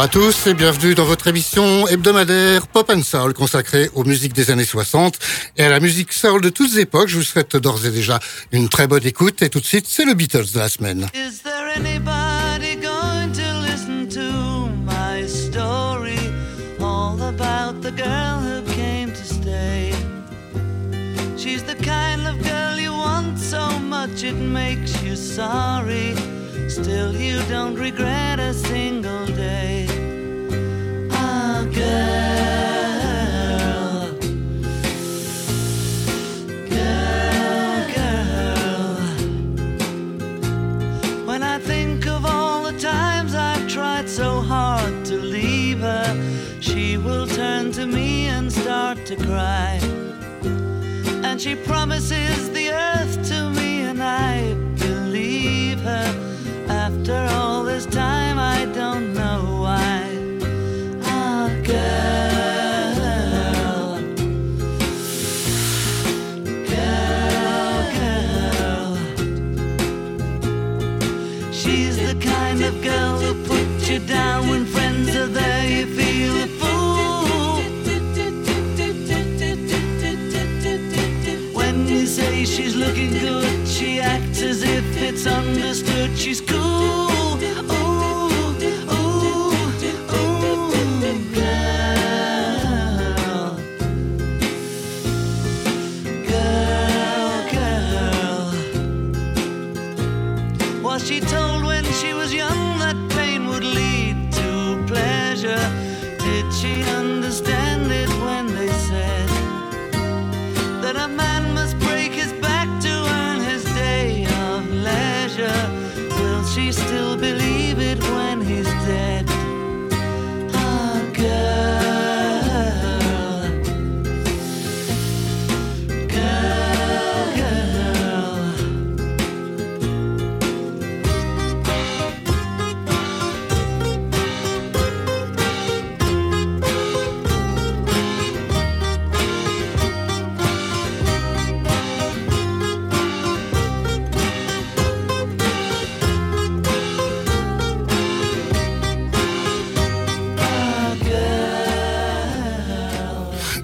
Bonjour à tous et bienvenue dans votre émission hebdomadaire Pop and Soul consacrée aux musiques des années 60 et à la musique soul de toutes époques. Je vous souhaite d'ores et déjà une très bonne écoute et tout de suite c'est le Beatles de la semaine. Is there anybody going to listen to my story? All about the girl who came to stay? She's the kind of girl you want so much it makes you sorry. Still, you don't regret a single day. To leave her she will turn to me and start to cry. And she promises the earth to me, and I believe her. After all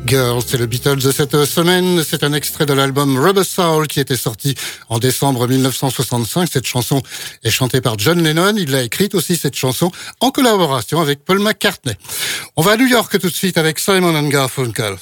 Girls, c'est le Beatles de cette semaine. C'est un extrait de l'album Rubber Soul qui était sorti en décembre 1965. Cette chanson est chantée par John Lennon. Il a écrite aussi cette chanson en collaboration avec Paul McCartney. On va à New York tout de suite avec Simon and Garfunkel.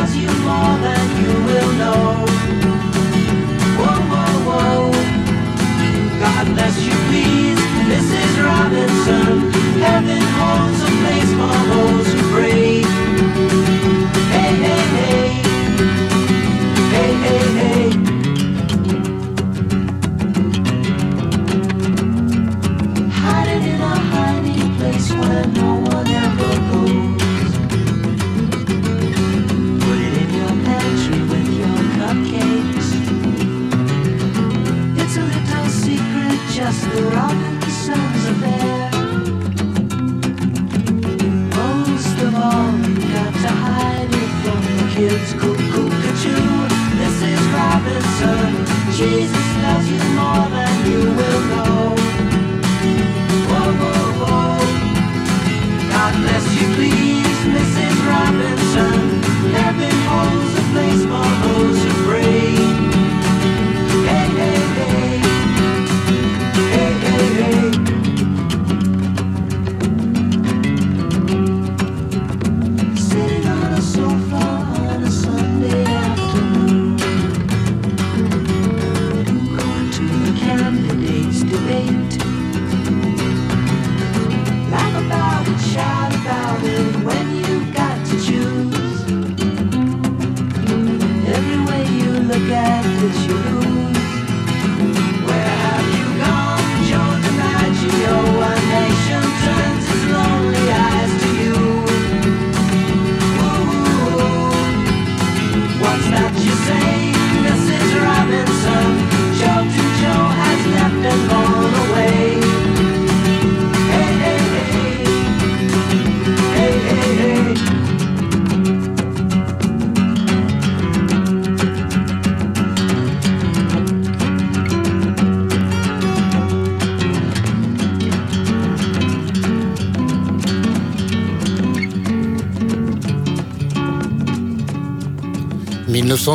loves you more than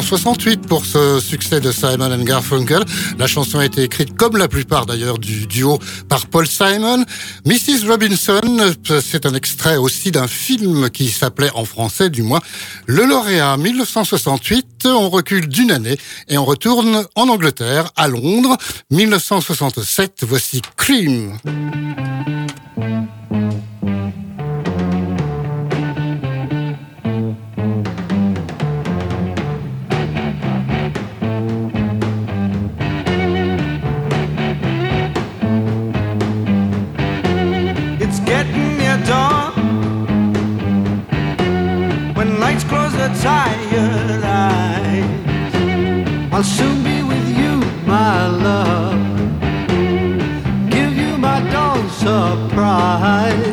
1968 pour ce succès de Simon Garfunkel. La chanson a été écrite, comme la plupart d'ailleurs du duo, par Paul Simon. Mrs. Robinson, c'est un extrait aussi d'un film qui s'appelait en français du moins Le Lauréat 1968. On recule d'une année et on retourne en Angleterre, à Londres. 1967, voici Cream. Soon be with you, my love. Give you my dawn surprise.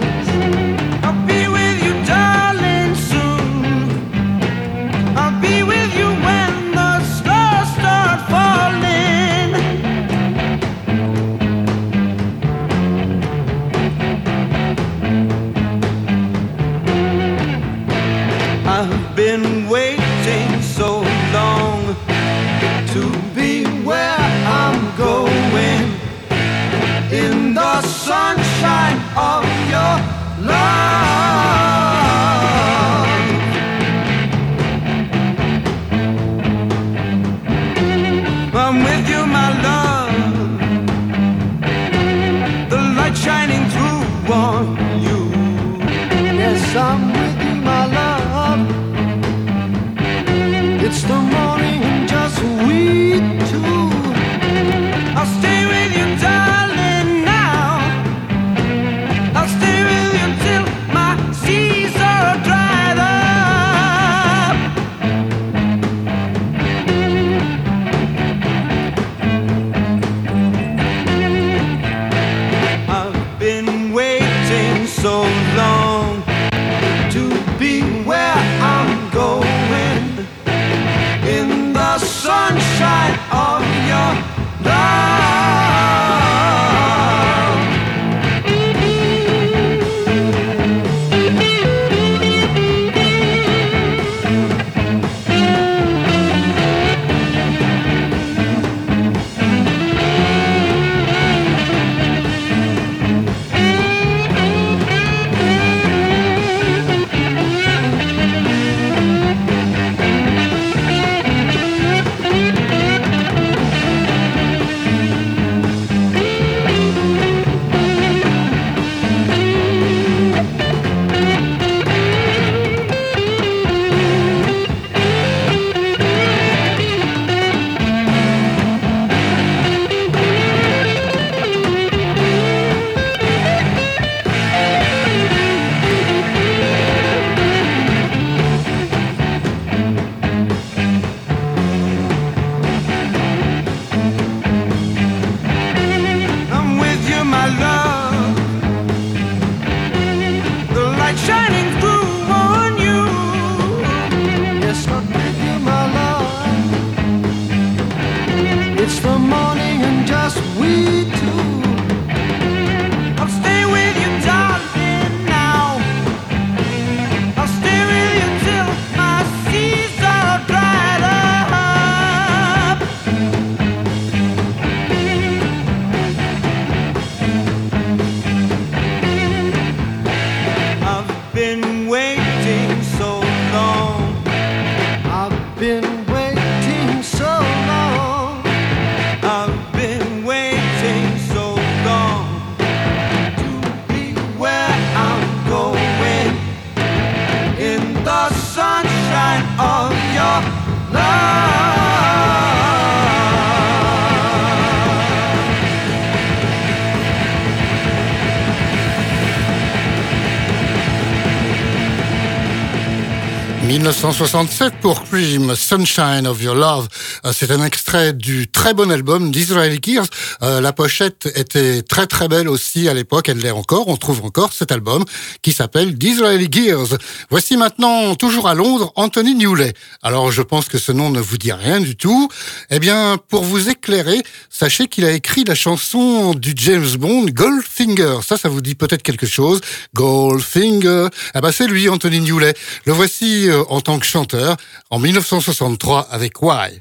1967 pour Cream, Sunshine of Your Love. Euh, c'est un extrait du très bon album d'Israel Gears. Euh, la pochette était très très belle aussi à l'époque, elle l'est encore. On trouve encore cet album qui s'appelle D'Israeli Gears. Voici maintenant, toujours à Londres, Anthony Newley. Alors je pense que ce nom ne vous dit rien du tout. Eh bien, pour vous éclairer, sachez qu'il a écrit la chanson du James Bond Goldfinger. Ça, ça vous dit peut-être quelque chose. Goldfinger. Ah bah c'est lui, Anthony Newley. Le voici euh, en tant que chanteur en 1963 avec Why.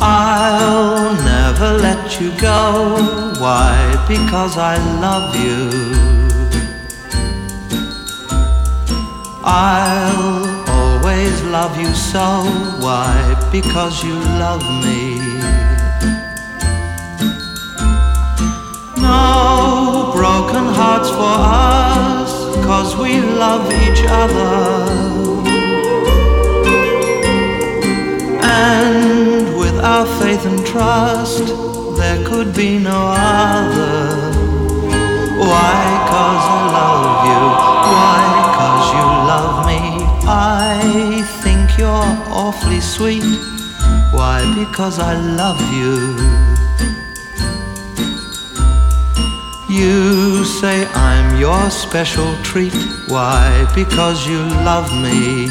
I'll never let you go. Why? Because I love you. I'll always love you so. Why? Because you love me. No broken hearts for us, cause we love each other. And with our faith and trust, there could be no other. Why? Cause I love you. Why? Cause you love me. I think you're awfully sweet. Why? Because I love you. You say I'm your special treat. Why? Because you love me.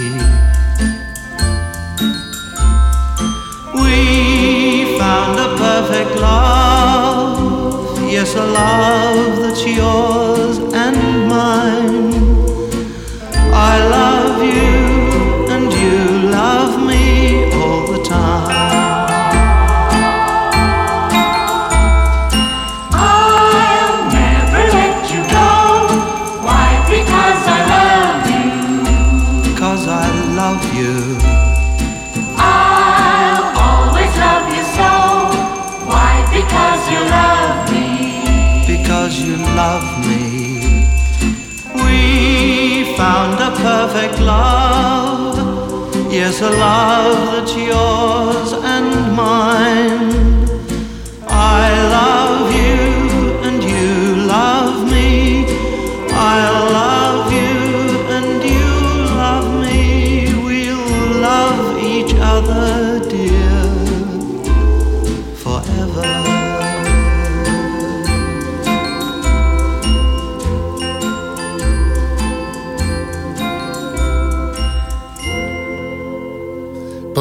We found a perfect love, yes, a love that's yours yes, a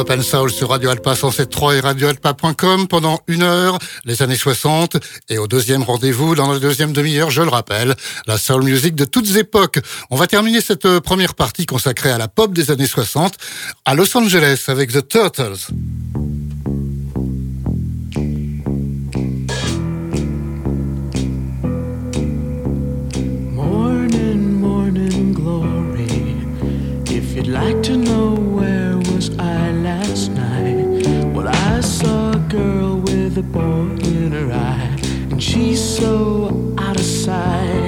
And Soul sur Radio Alpa 107.3 et radioalpa.com pendant une heure, les années 60. Et au deuxième rendez-vous, dans la deuxième demi-heure, je le rappelle, la soul music de toutes époques. On va terminer cette euh, première partie consacrée à la pop des années 60 à Los Angeles avec The Turtles. Morning, morning glory. If you'd like to know in her eye, and she's so out of sight.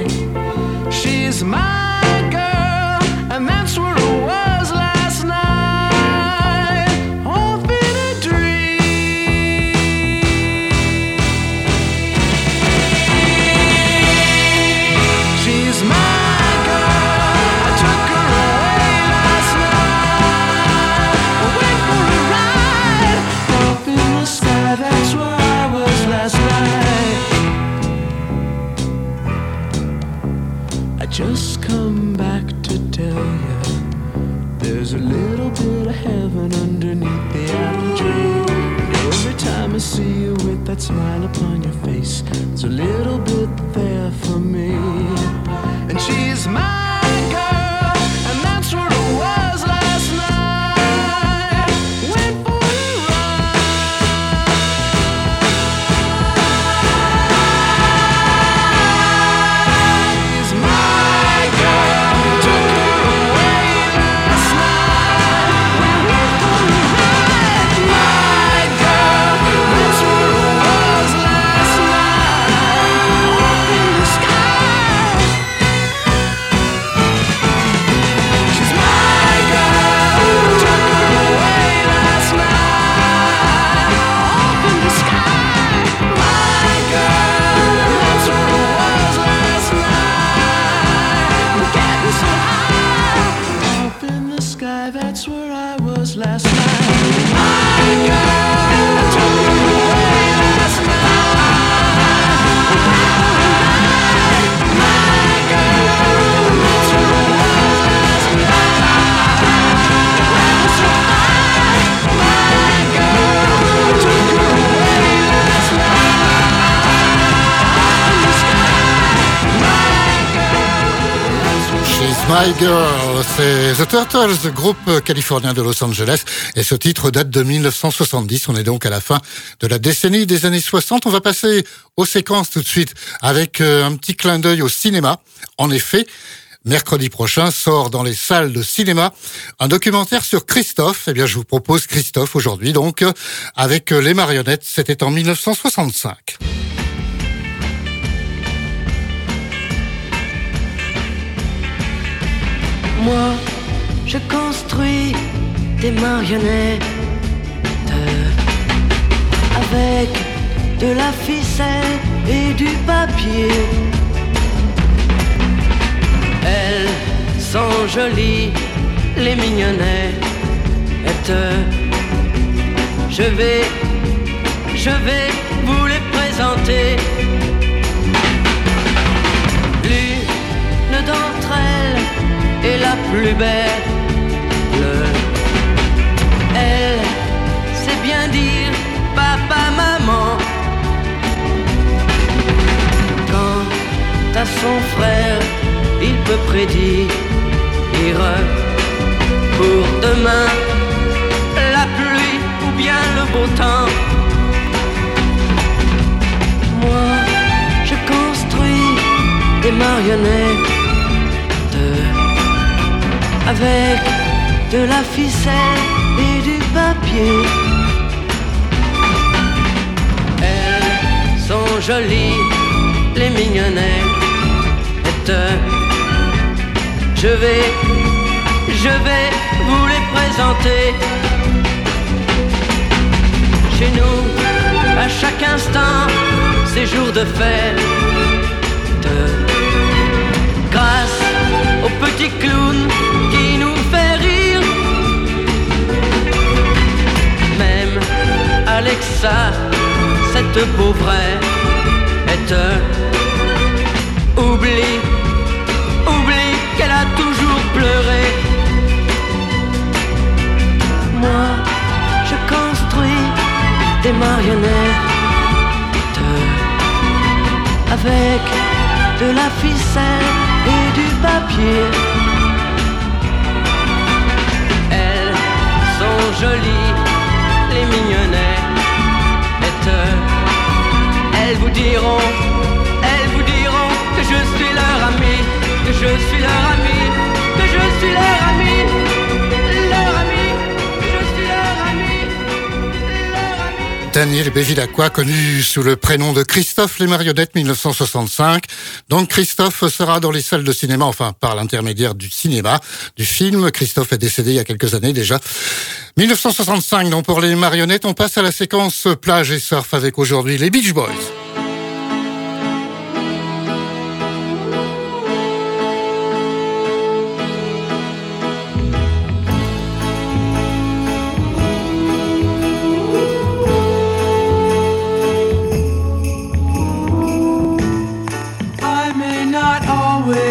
My Girl, c'est The Turtles, groupe californien de Los Angeles, et ce titre date de 1970. On est donc à la fin de la décennie des années 60. On va passer aux séquences tout de suite avec euh, un petit clin d'œil au cinéma. En effet, mercredi prochain sort dans les salles de cinéma un documentaire sur Christophe. Eh bien, je vous propose Christophe aujourd'hui, donc, avec les marionnettes. C'était en 1965. Moi, je construis des marionnettes avec de la ficelle et du papier. Elles sont jolies, les mignonnettes. Je vais, je vais vous les présenter. Est la plus belle. Elle sait bien dire papa, maman. Quant à son frère, il peut prédire pour demain la pluie ou bien le beau temps. Moi, je construis des marionnettes avec de la ficelle et du papier. Elles sont jolies, les mignonnettes. Je vais, je vais vous les présenter. Chez nous, à chaque instant, c'est jour de fête. Petit clown qui nous fait rire. Même Alexa, cette pauvre est oublie, oublie qu'elle a toujours pleuré. Moi, je construis des marionnettes avec de la ficelle et du papier. Elles sont jolies, les mignonnettes. Elles vous diront, elles vous diront que je suis leur ami, que je suis leur ami, que je suis leur ami, Daniel Bévilacqua, connu sous le prénom de Christophe Les Marionnettes 1965. Donc Christophe sera dans les salles de cinéma, enfin par l'intermédiaire du cinéma, du film. Christophe est décédé il y a quelques années déjà. 1965, donc pour les marionnettes, on passe à la séquence plage et surf avec aujourd'hui les Beach Boys.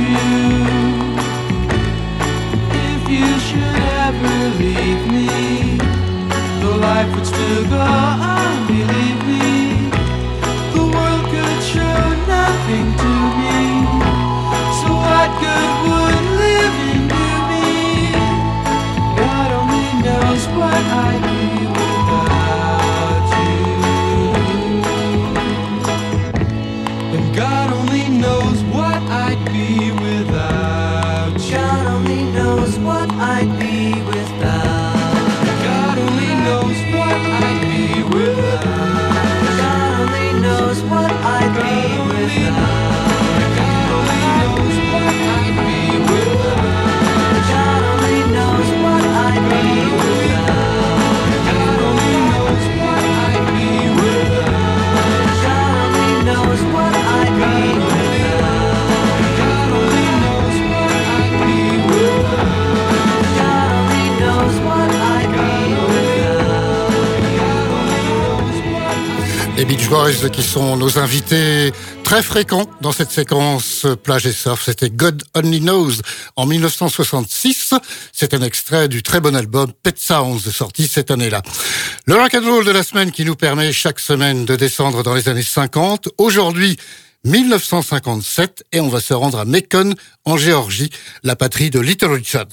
You. If you should ever leave me, though life would still go on, believe me, the world could show nothing to me. So what good would Boys qui sont nos invités très fréquents dans cette séquence plage et surf. C'était God Only Knows en 1966. C'est un extrait du très bon album Pet Sounds sorti cette année-là. Le rock and roll de la semaine qui nous permet chaque semaine de descendre dans les années 50. Aujourd'hui, 1957 et on va se rendre à Mekon en Géorgie, la patrie de Little Richard.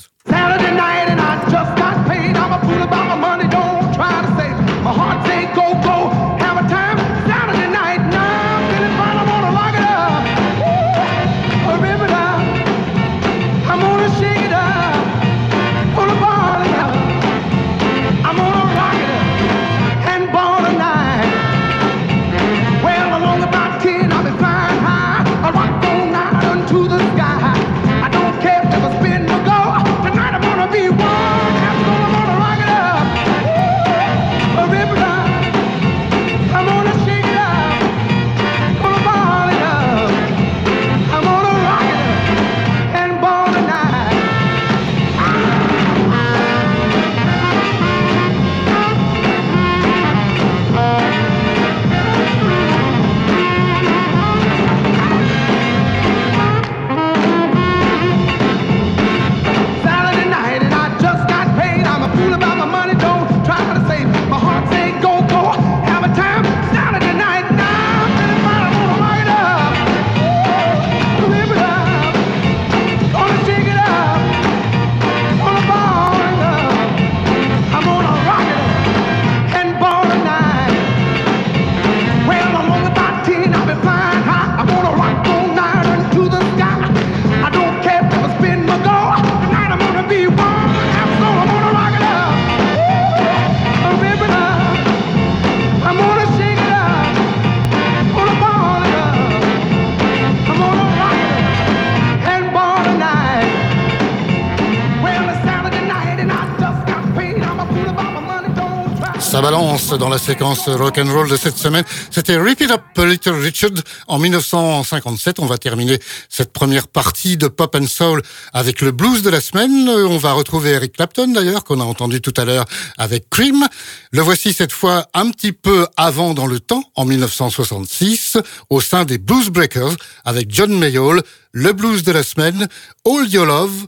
Ça balance dans la séquence rock and roll de cette semaine. C'était Rip It Up Little Richard en 1957. On va terminer cette première partie de Pop and Soul avec le blues de la semaine. Euh, On va retrouver Eric Clapton d'ailleurs, qu'on a entendu tout à l'heure avec Cream. Le voici cette fois un petit peu avant dans le temps, en 1966, au sein des Blues Breakers avec John Mayall. Le blues de la semaine, All Your Love.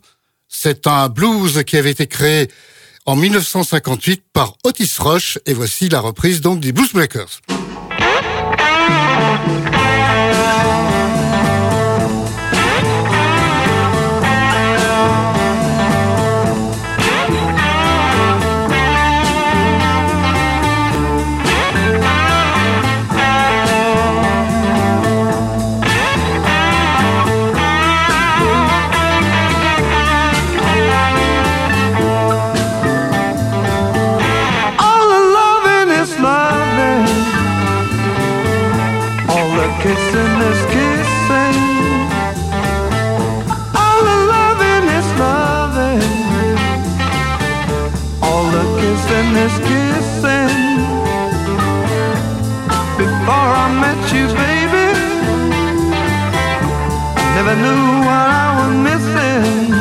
C'est un blues qui avait été créé en 1958 par Otis Rush. Et voici la reprise donc des Blues never knew what I was missing.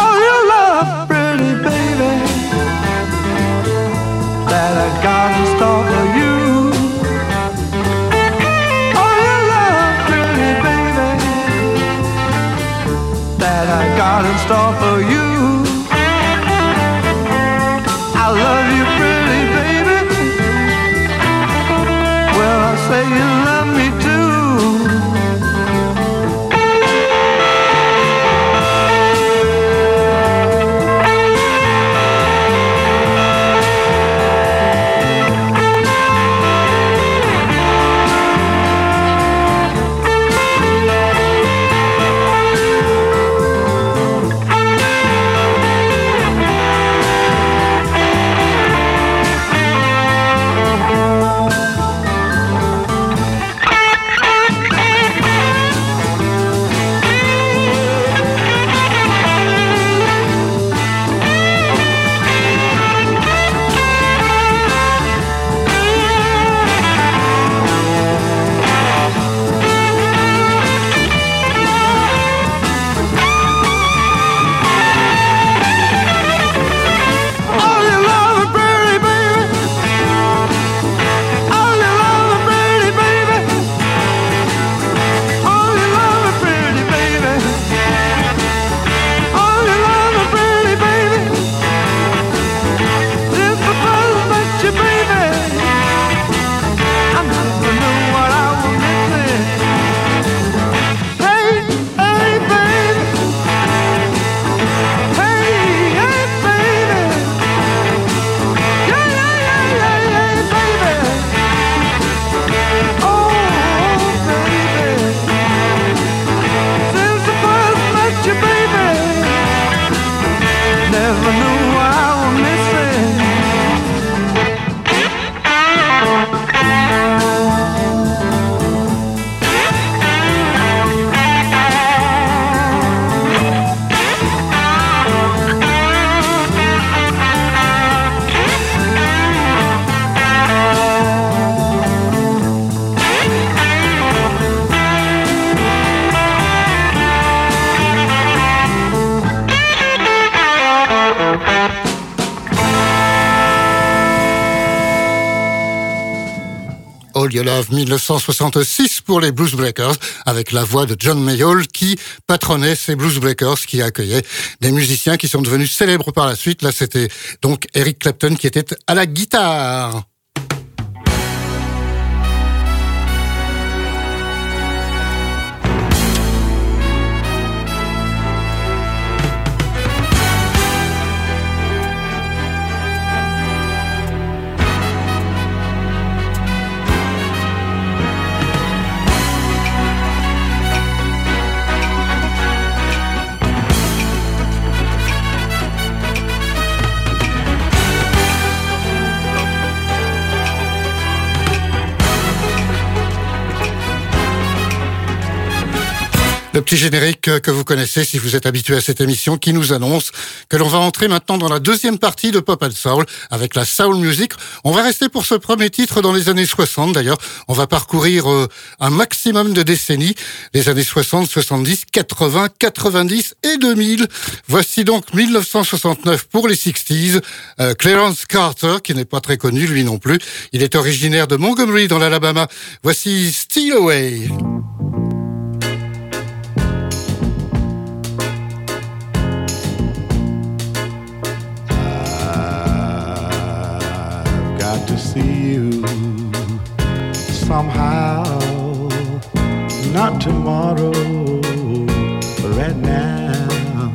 All your love, pretty baby that I got in store for you. Oh, your love, pretty baby, that I got in store for you. I love you, pretty baby. Well, I say you love 1966 pour les Blues Breakers avec la voix de John Mayall qui patronnait ces Blues Breakers qui accueillaient des musiciens qui sont devenus célèbres par la suite. Là, c'était donc Eric Clapton qui était à la guitare. Le petit générique que vous connaissez si vous êtes habitué à cette émission qui nous annonce que l'on va entrer maintenant dans la deuxième partie de Pop and Soul avec la Soul Music. On va rester pour ce premier titre dans les années 60 d'ailleurs. On va parcourir euh, un maximum de décennies, les années 60, 70, 80, 90 et 2000. Voici donc 1969 pour les 60s. Euh, Clarence Carter, qui n'est pas très connu lui non plus. Il est originaire de Montgomery dans l'Alabama. Voici Steal Away. Somehow. Not tomorrow, but right now.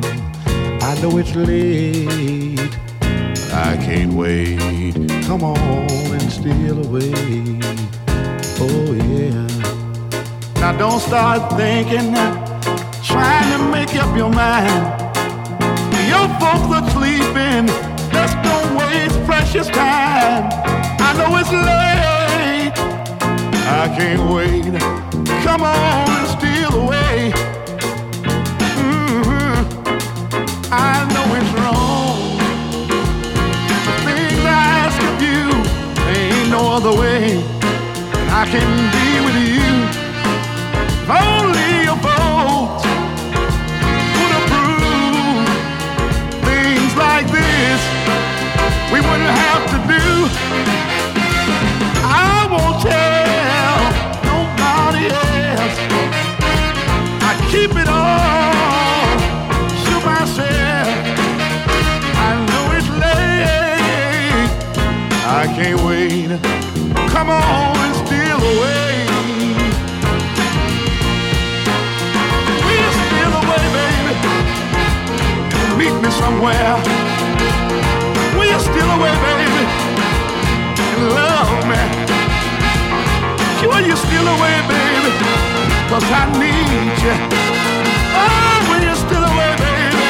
I know it's late. I can't wait. Come on and steal away. Oh, yeah. Now don't start thinking, trying to make up your mind. Your folks are sleeping. Just don't waste precious time. I know it's late. I can't wait. Come on and steal away. Mhm. I know it's wrong. Things I ask of you, there ain't no other way. And I can be with you. If only your folks would approve things like this we wouldn't have to do. Keep it all to myself. I know it's late. I can't wait. Come on and steal away. We'll steal away, baby. Meet me somewhere. Will you steal away, baby? And love me. Will you steal away, baby? Cause I need you. Oh, will you steal away, baby?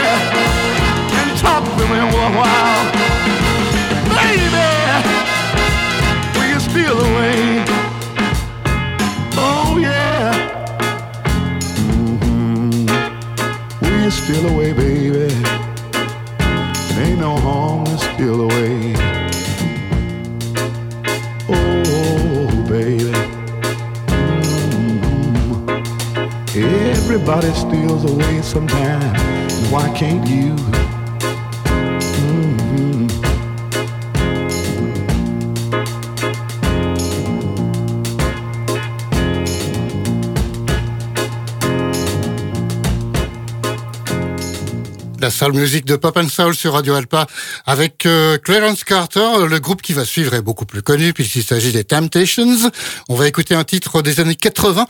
And talk to me for a while. Baby, will you steal away? Oh, yeah. Mhm. Will you steal away, baby? Ain't no harm to steal away. Everybody steals away sometime. Why can't you? La soul music de Pop and Soul sur Radio Alpa avec euh, Clarence Carter. Le groupe qui va suivre est beaucoup plus connu puisqu'il s'agit des Temptations. On va écouter un titre des années 80.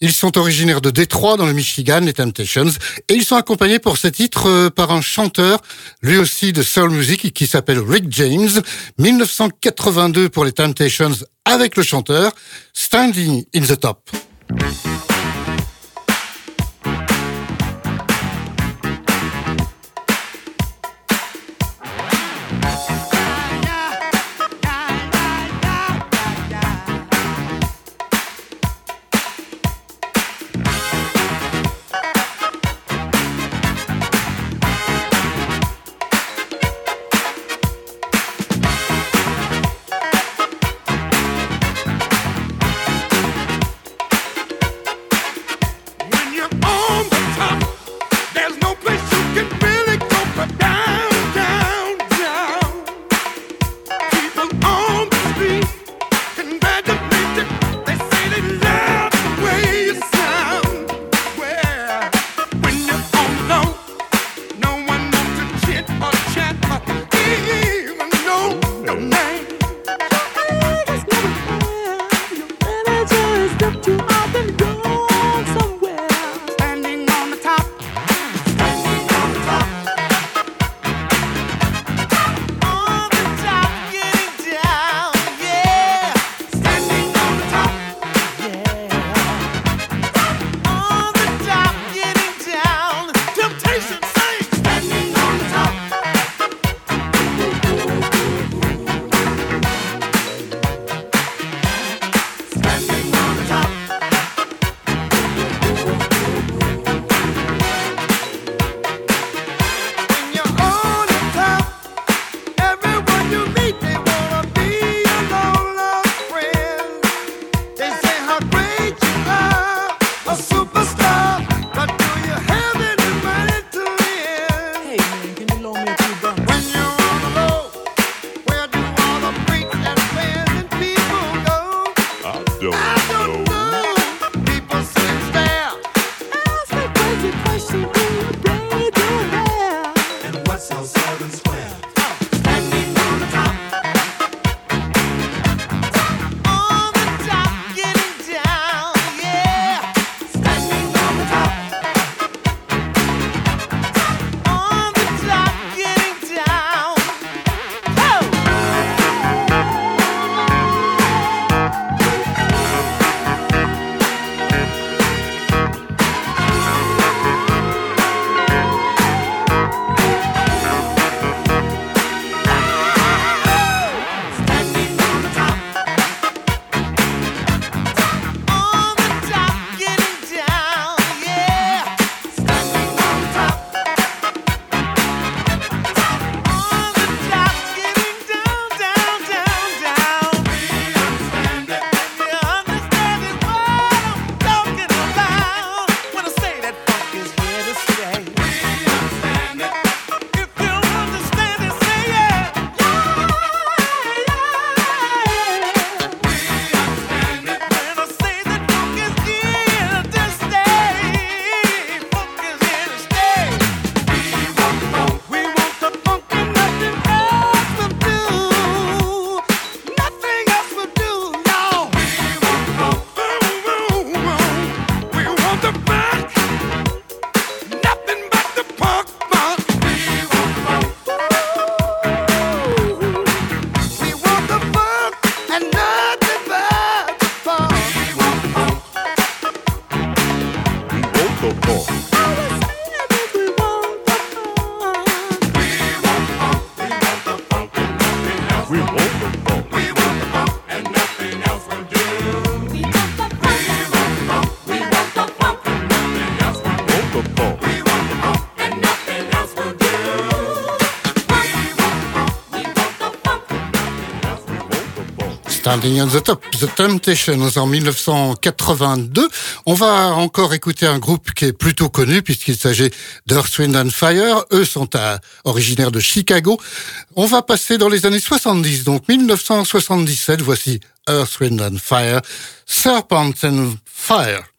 Ils sont originaires de Détroit dans le Michigan, les Temptations, et ils sont accompagnés pour ce titre euh, par un chanteur, lui aussi de soul music, qui s'appelle Rick James. 1982 pour les Temptations avec le chanteur Standing in the Top. The Temptations en 1982. On va encore écouter un groupe qui est plutôt connu puisqu'il s'agit d'Earth, Wind and Fire. Eux sont originaires de Chicago. On va passer dans les années 70, donc 1977. Voici Earth, Wind and Fire, Serpent and Fire.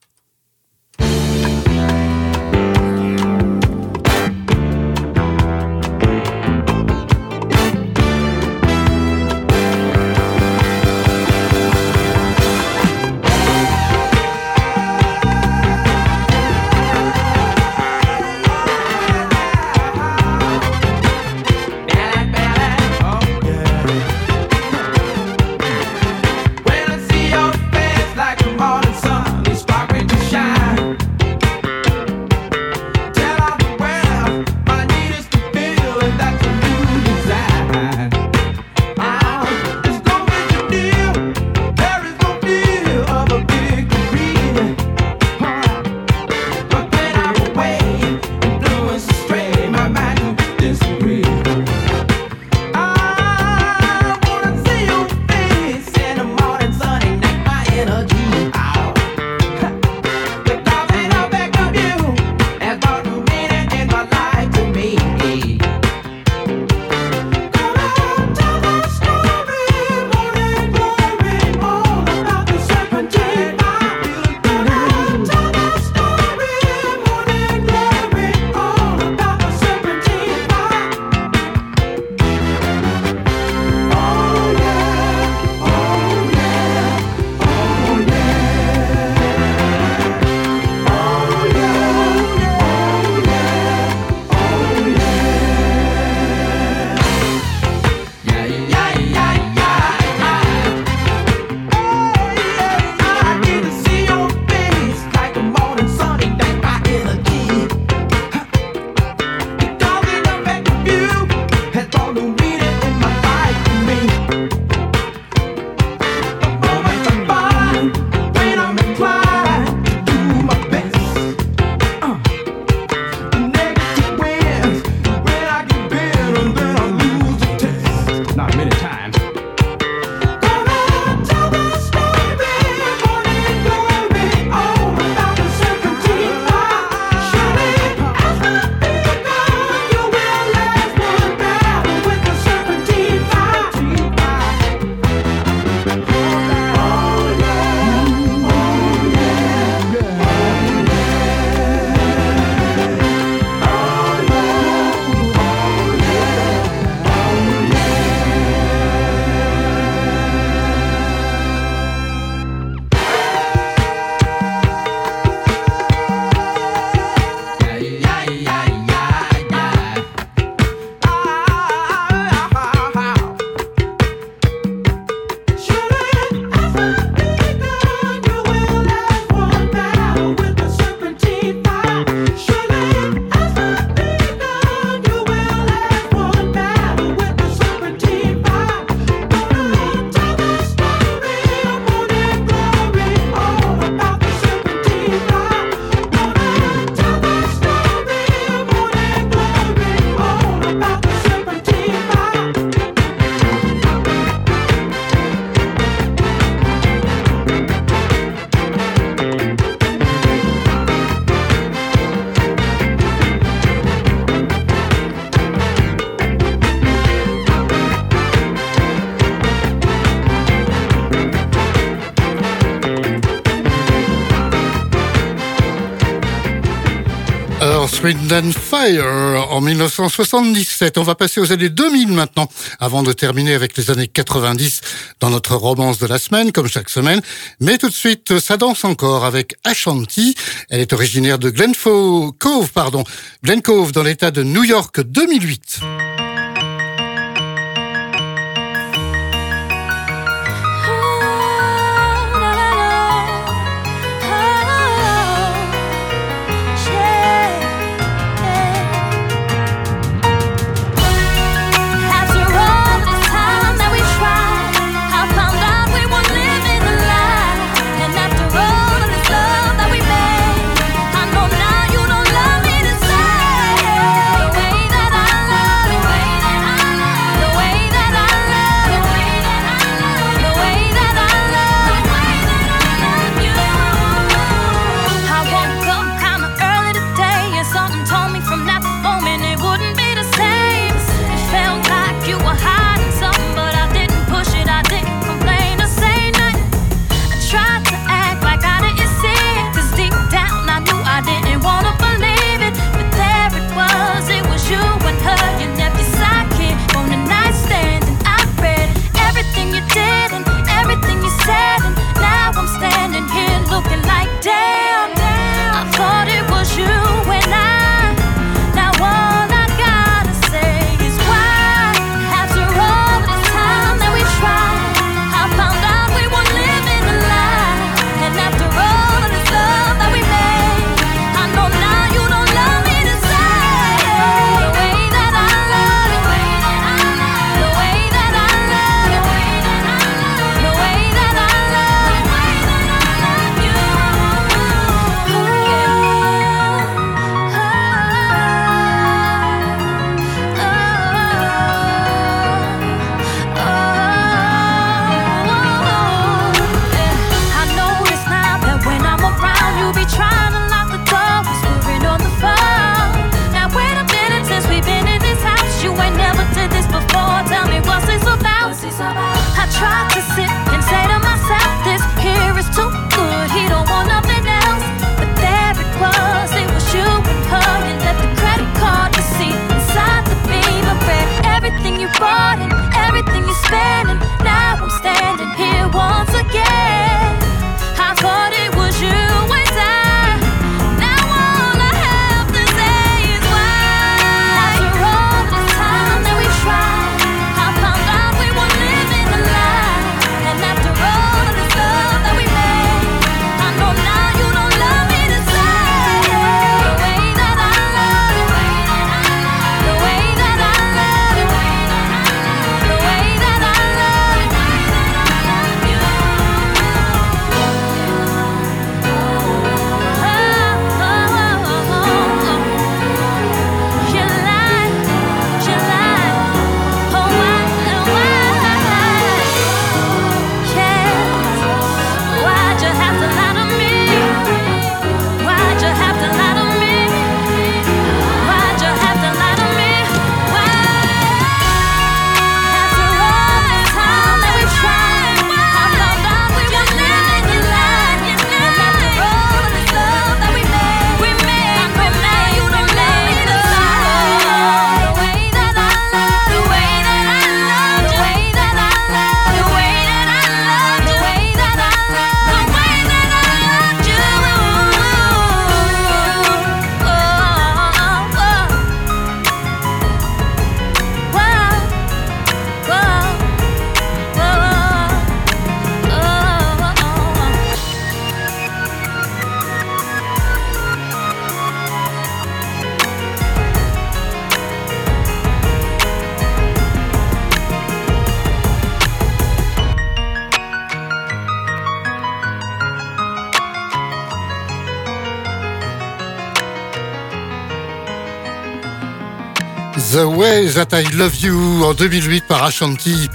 Swindon Fire en 1977. On va passer aux années 2000 maintenant, avant de terminer avec les années 90 dans notre romance de la semaine, comme chaque semaine. Mais tout de suite, ça danse encore avec Ashanti. Elle est originaire de Glencoe Cove, pardon, Glen Cove dans l'état de New York 2008. Way That I Love You en 2008 par Ashanti.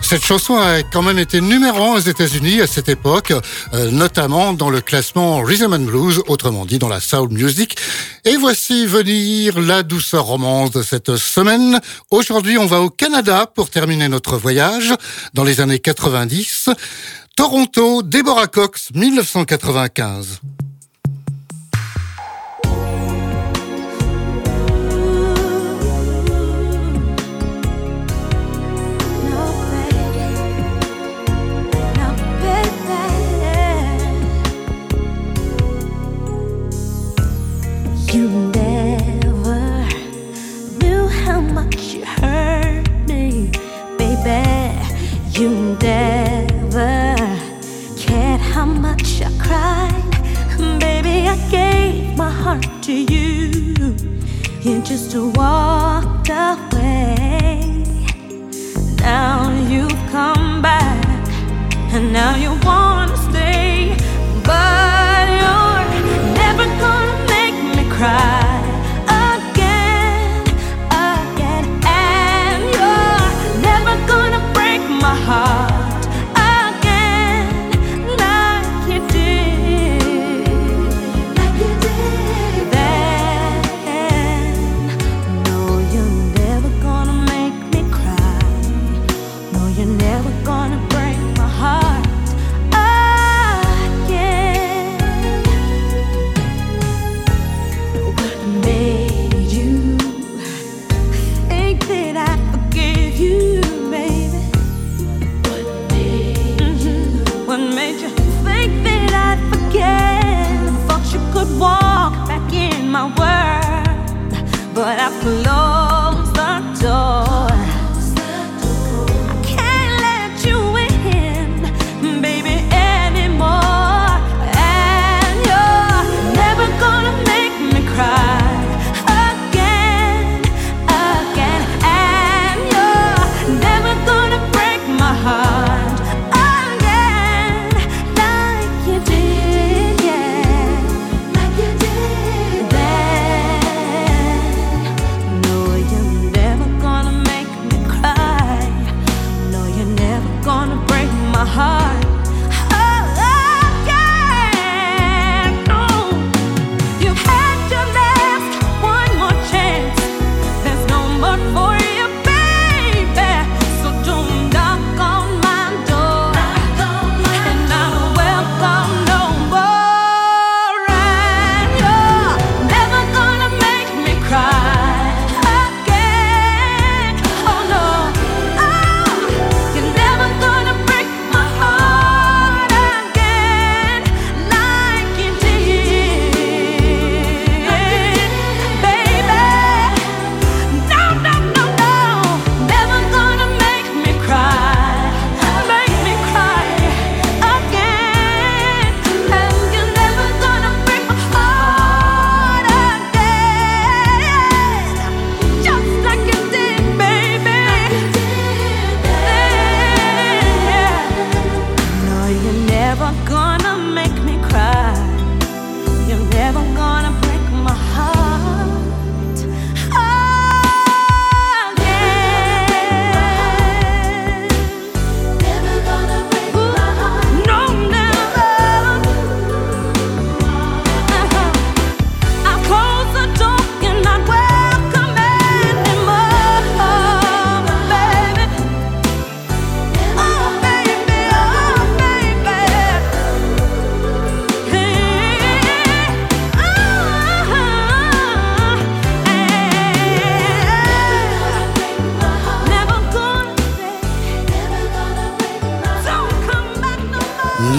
Cette chanson a quand même été numéro 1 aux États-Unis à cette époque, euh, notamment dans le classement Rhythm and Blues, autrement dit dans la soul music. Et voici venir la douceur romance de cette semaine. Aujourd'hui, on va au Canada pour terminer notre voyage dans les années 90. Toronto, Deborah Cox, 1995. You never knew how much you hurt me, baby. You never cared how much I cried, baby. I gave my heart to you. You just walked away. Now you've come back, and now you wanna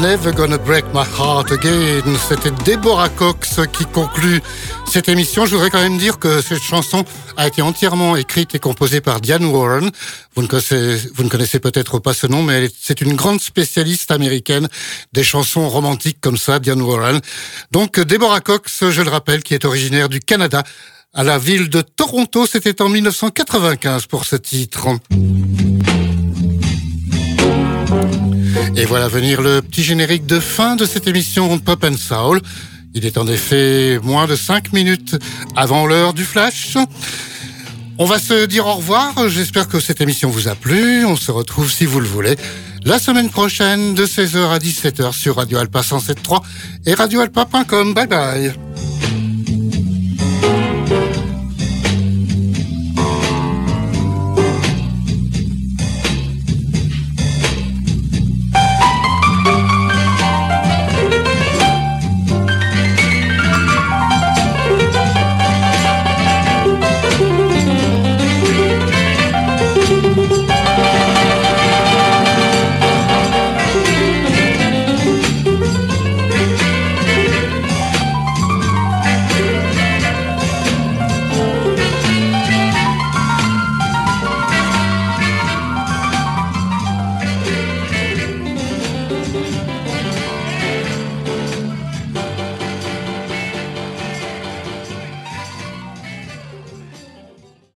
Never Gonna Break My Heart Again. C'était Deborah Cox qui conclut cette émission. Je voudrais quand même dire que cette chanson a été entièrement écrite et composée par Diane Warren. Vous ne connaissez, connaissez peut-être pas ce nom, mais c'est une grande spécialiste américaine des chansons romantiques comme ça, Diane Warren. Donc Deborah Cox, je le rappelle, qui est originaire du Canada, à la ville de Toronto. C'était en 1995 pour ce titre. Et voilà venir le petit générique de fin de cette émission Pop and Soul. Il est en effet moins de 5 minutes avant l'heure du flash. On va se dire au revoir. J'espère que cette émission vous a plu. On se retrouve si vous le voulez la semaine prochaine de 16h à 17h sur Radio Alpa 107.3 et radioalpa.com. Bye bye.